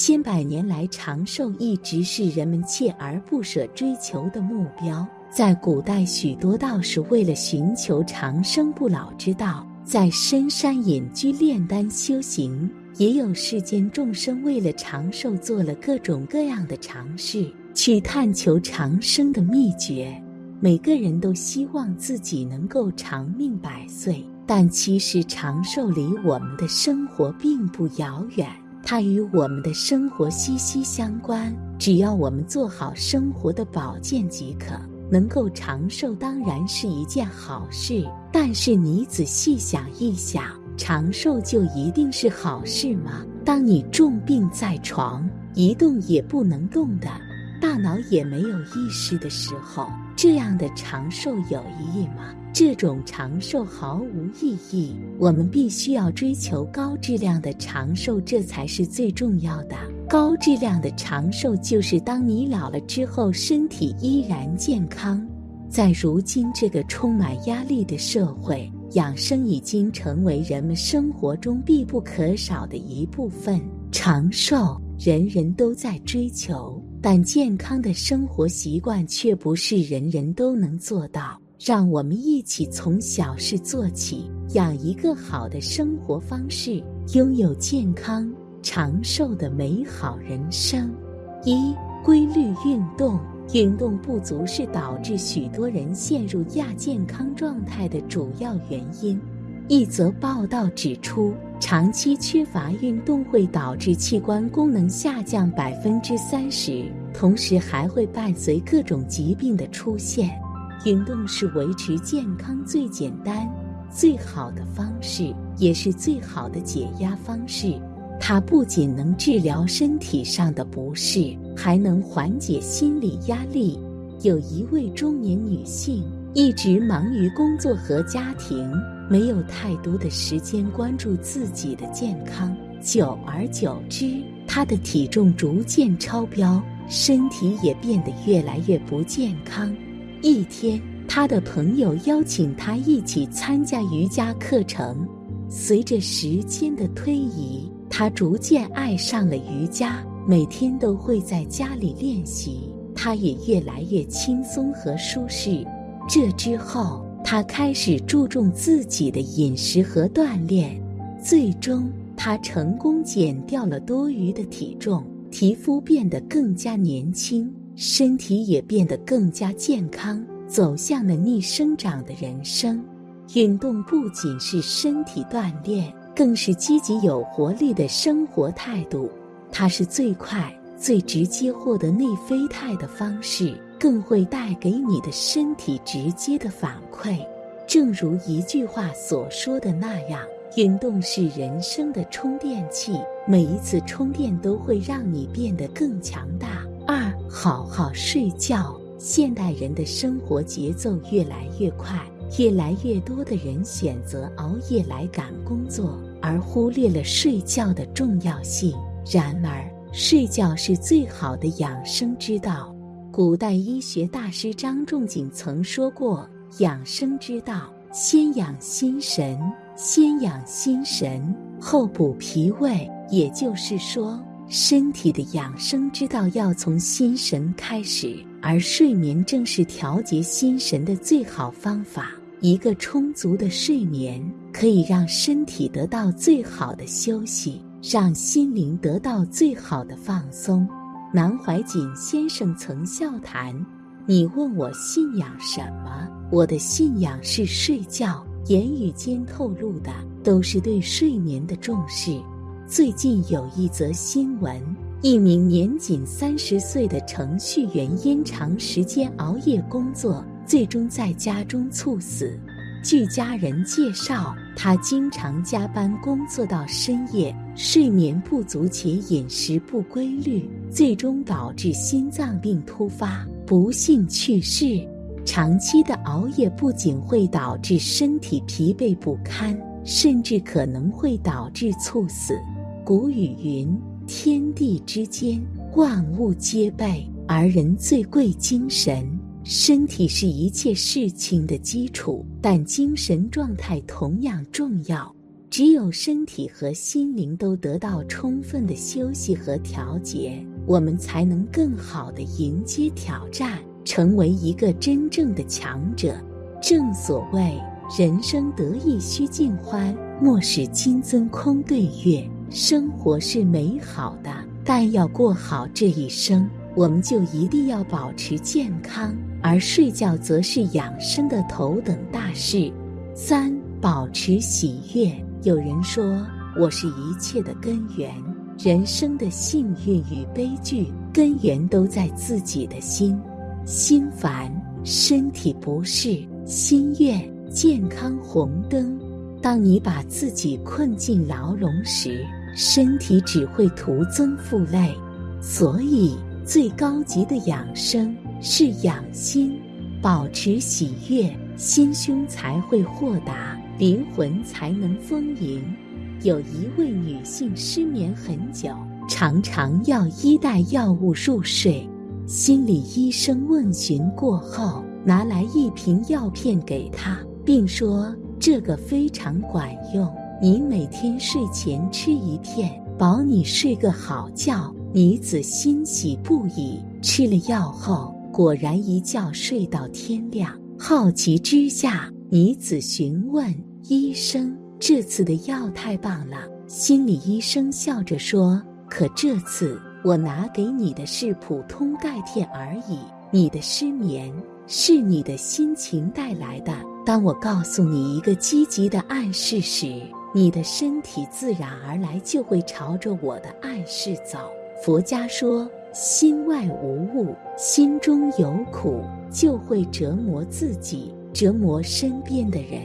千百年来，长寿一直是人们锲而不舍追求的目标。在古代，许多道士为了寻求长生不老之道，在深山隐居炼丹修行；也有世间众生为了长寿，做了各种各样的尝试，去探求长生的秘诀。每个人都希望自己能够长命百岁，但其实长寿离我们的生活并不遥远，它与我们的生活息息相关。只要我们做好生活的保健即可，能够长寿当然是一件好事。但是你仔细想一想，长寿就一定是好事吗？当你重病在床，一动也不能动的，大脑也没有意识的时候。这样的长寿有意义吗？这种长寿毫无意义。我们必须要追求高质量的长寿，这才是最重要的。高质量的长寿就是当你老了之后，身体依然健康。在如今这个充满压力的社会，养生已经成为人们生活中必不可少的一部分。长寿，人人都在追求。但健康的生活习惯却不是人人都能做到。让我们一起从小事做起，养一个好的生活方式，拥有健康长寿的美好人生。一、规律运动。运动不足是导致许多人陷入亚健康状态的主要原因。一则报道指出，长期缺乏运动会导致器官功能下降百分之三十，同时还会伴随各种疾病的出现。运动是维持健康最简单、最好的方式，也是最好的解压方式。它不仅能治疗身体上的不适，还能缓解心理压力。有一位中年女性，一直忙于工作和家庭。没有太多的时间关注自己的健康，久而久之，她的体重逐渐超标，身体也变得越来越不健康。一天，他的朋友邀请他一起参加瑜伽课程。随着时间的推移，他逐渐爱上了瑜伽，每天都会在家里练习。他也越来越轻松和舒适。这之后。他开始注重自己的饮食和锻炼，最终他成功减掉了多余的体重，皮肤变得更加年轻，身体也变得更加健康，走向了逆生长的人生。运动不仅是身体锻炼，更是积极有活力的生活态度。它是最快、最直接获得内啡肽的方式。更会带给你的身体直接的反馈，正如一句话所说的那样，运动是人生的充电器，每一次充电都会让你变得更强大。好好睡觉。现代人的生活节奏越来越快，越来越多的人选择熬夜来赶工作，而忽略了睡觉的重要性。然而，睡觉是最好的养生之道。古代医学大师张仲景曾说过：“养生之道，先养心神，先养心神，后补脾胃。”也就是说，身体的养生之道要从心神开始，而睡眠正是调节心神的最好方法。一个充足的睡眠可以让身体得到最好的休息，让心灵得到最好的放松。南怀瑾先生曾笑谈：“你问我信仰什么？我的信仰是睡觉。言语间透露的都是对睡眠的重视。”最近有一则新闻：一名年仅三十岁的程序员因长时间熬夜工作，最终在家中猝死。据家人介绍，他经常加班工作到深夜，睡眠不足且饮食不规律，最终导致心脏病突发，不幸去世。长期的熬夜不仅会导致身体疲惫不堪，甚至可能会导致猝死。古语云：“天地之间，万物皆备，而人最贵精神。”身体是一切事情的基础，但精神状态同样重要。只有身体和心灵都得到充分的休息和调节，我们才能更好的迎接挑战，成为一个真正的强者。正所谓，人生得意须尽欢，莫使金樽空对月。生活是美好的，但要过好这一生，我们就一定要保持健康。而睡觉则是养生的头等大事。三、保持喜悦。有人说，我是一切的根源。人生的幸运与悲剧根源都在自己的心。心烦，身体不适；心悦，健康红灯。当你把自己困进牢笼时，身体只会徒增负累。所以，最高级的养生是养心，保持喜悦，心胸才会豁达。灵魂才能丰盈。有一位女性失眠很久，常常要依赖药物入睡。心理医生问询过后，拿来一瓶药片给她，并说：“这个非常管用，你每天睡前吃一片，保你睡个好觉。”女子欣喜不已，吃了药后，果然一觉睡到天亮。好奇之下，女子询问。医生，这次的药太棒了。心理医生笑着说：“可这次我拿给你的是普通钙片而已。你的失眠是你的心情带来的。当我告诉你一个积极的暗示时，你的身体自然而然就会朝着我的暗示走。”佛家说：“心外无物，心中有苦，就会折磨自己，折磨身边的人。”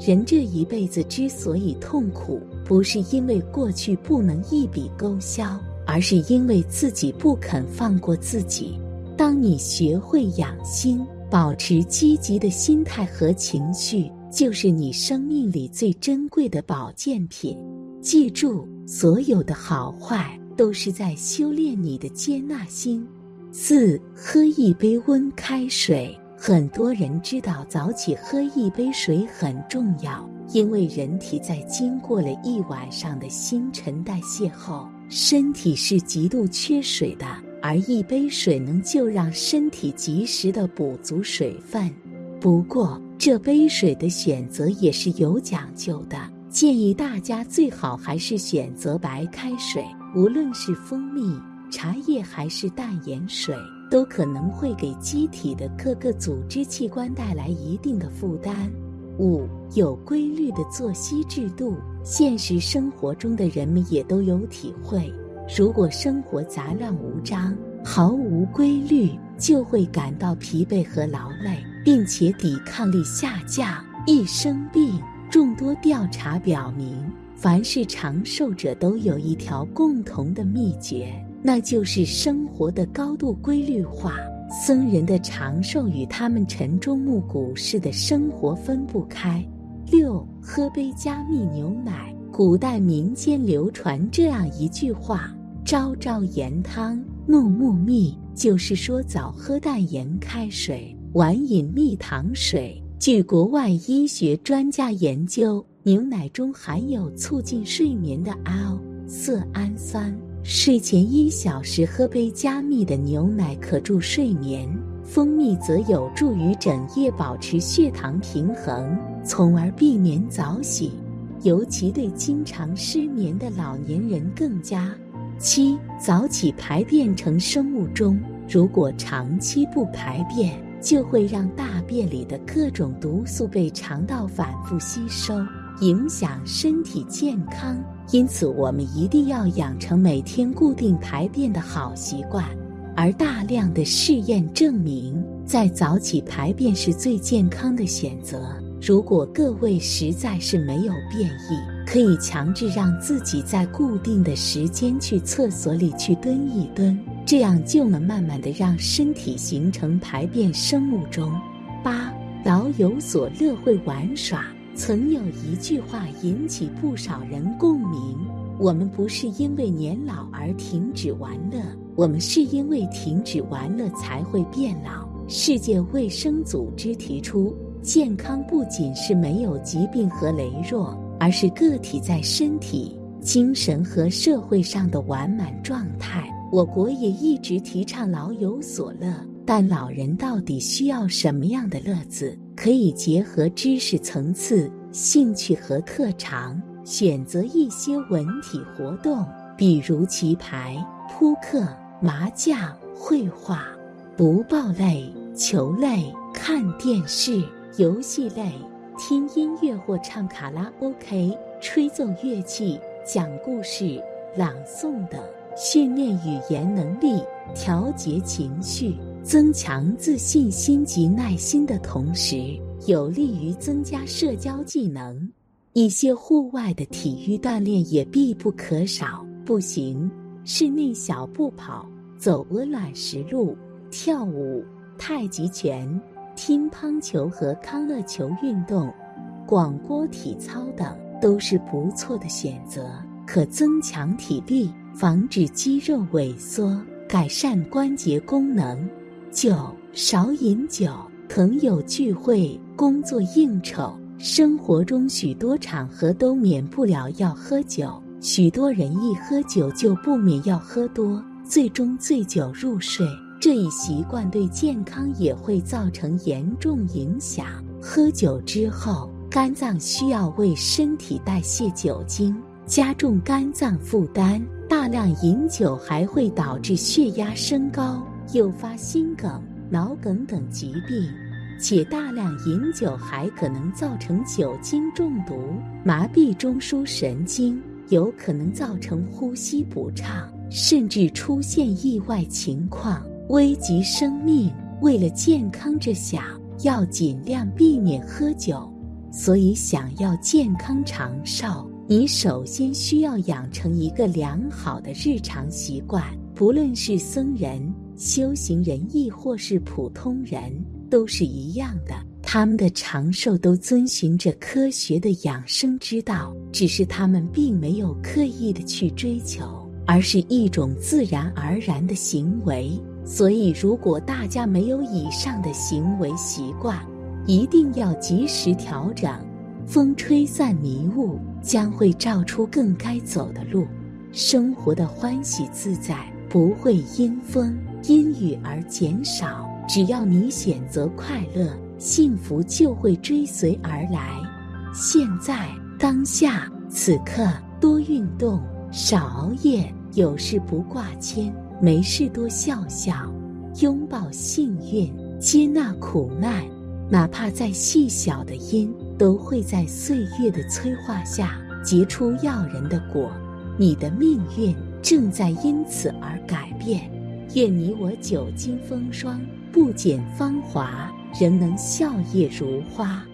人这一辈子之所以痛苦，不是因为过去不能一笔勾销，而是因为自己不肯放过自己。当你学会养心，保持积极的心态和情绪，就是你生命里最珍贵的保健品。记住，所有的好坏都是在修炼你的接纳心。四，喝一杯温开水。很多人知道早起喝一杯水很重要，因为人体在经过了一晚上的新陈代谢后，身体是极度缺水的，而一杯水能就让身体及时的补足水分。不过，这杯水的选择也是有讲究的，建议大家最好还是选择白开水，无论是蜂蜜、茶叶还是淡盐水。都可能会给机体的各个组织器官带来一定的负担。五有规律的作息制度，现实生活中的人们也都有体会。如果生活杂乱无章、毫无规律，就会感到疲惫和劳累，并且抵抗力下降，易生病。众多调查表明，凡是长寿者都有一条共同的秘诀。那就是生活的高度规律化。僧人的长寿与他们晨钟暮鼓式的生活分不开。六，喝杯加蜜牛奶。古代民间流传这样一句话：“朝朝盐汤，暮暮蜜。”就是说早喝淡盐开水，晚饮蜜糖水。据国外医学专家研究，牛奶中含有促进睡眠的 L 色氨酸。睡前一小时喝杯加蜜的牛奶可助睡眠，蜂蜜则有助于整夜保持血糖平衡，从而避免早醒。尤其对经常失眠的老年人更加。七早起排便成生物钟，如果长期不排便，就会让大便里的各种毒素被肠道反复吸收。影响身体健康，因此我们一定要养成每天固定排便的好习惯。而大量的试验证明，在早起排便是最健康的选择。如果各位实在是没有便意，可以强制让自己在固定的时间去厕所里去蹲一蹲，这样就能慢慢的让身体形成排便生物钟。八，老有所乐会玩耍。曾有一句话引起不少人共鸣：我们不是因为年老而停止玩乐，我们是因为停止玩乐才会变老。世界卫生组织提出，健康不仅是没有疾病和羸弱，而是个体在身体、精神和社会上的完满状态。我国也一直提倡老有所乐，但老人到底需要什么样的乐子？可以结合知识层次、兴趣和特长，选择一些文体活动，比如棋牌、扑克、麻将、绘画、不报类、球类、看电视、游戏类、听音乐或唱卡拉 OK、吹奏乐器、讲故事、朗诵等。训练语言能力，调节情绪，增强自信心及耐心的同时，有利于增加社交技能。一些户外的体育锻炼也必不可少。步行、室内小步跑、走鹅卵石路、跳舞、太极拳、乒乓球和康乐球运动、广播体操等，都是不错的选择，可增强体力。防止肌肉萎缩，改善关节功能。九，少饮酒。朋友聚会、工作应酬，生活中许多场合都免不了要喝酒。许多人一喝酒就不免要喝多，最终醉酒入睡。这一习惯对健康也会造成严重影响。喝酒之后，肝脏需要为身体代谢酒精，加重肝脏负担。大量饮酒还会导致血压升高，诱发心梗、脑梗等疾病，且大量饮酒还可能造成酒精中毒，麻痹中枢神经，有可能造成呼吸不畅，甚至出现意外情况，危及生命。为了健康着想，要尽量避免喝酒。所以，想要健康长寿。你首先需要养成一个良好的日常习惯，不论是僧人、修行人，亦或是普通人，都是一样的。他们的长寿都遵循着科学的养生之道，只是他们并没有刻意的去追求，而是一种自然而然的行为。所以，如果大家没有以上的行为习惯，一定要及时调整。风吹散迷雾，将会照出更该走的路。生活的欢喜自在不会因风因雨而减少。只要你选择快乐，幸福就会追随而来。现在当下此刻，多运动，少熬夜，有事不挂牵，没事多笑笑，拥抱幸运，接纳苦难，哪怕再细小的因。都会在岁月的催化下结出耀人的果，你的命运正在因此而改变。愿你我久经风霜，不减芳华，仍能笑靥如花。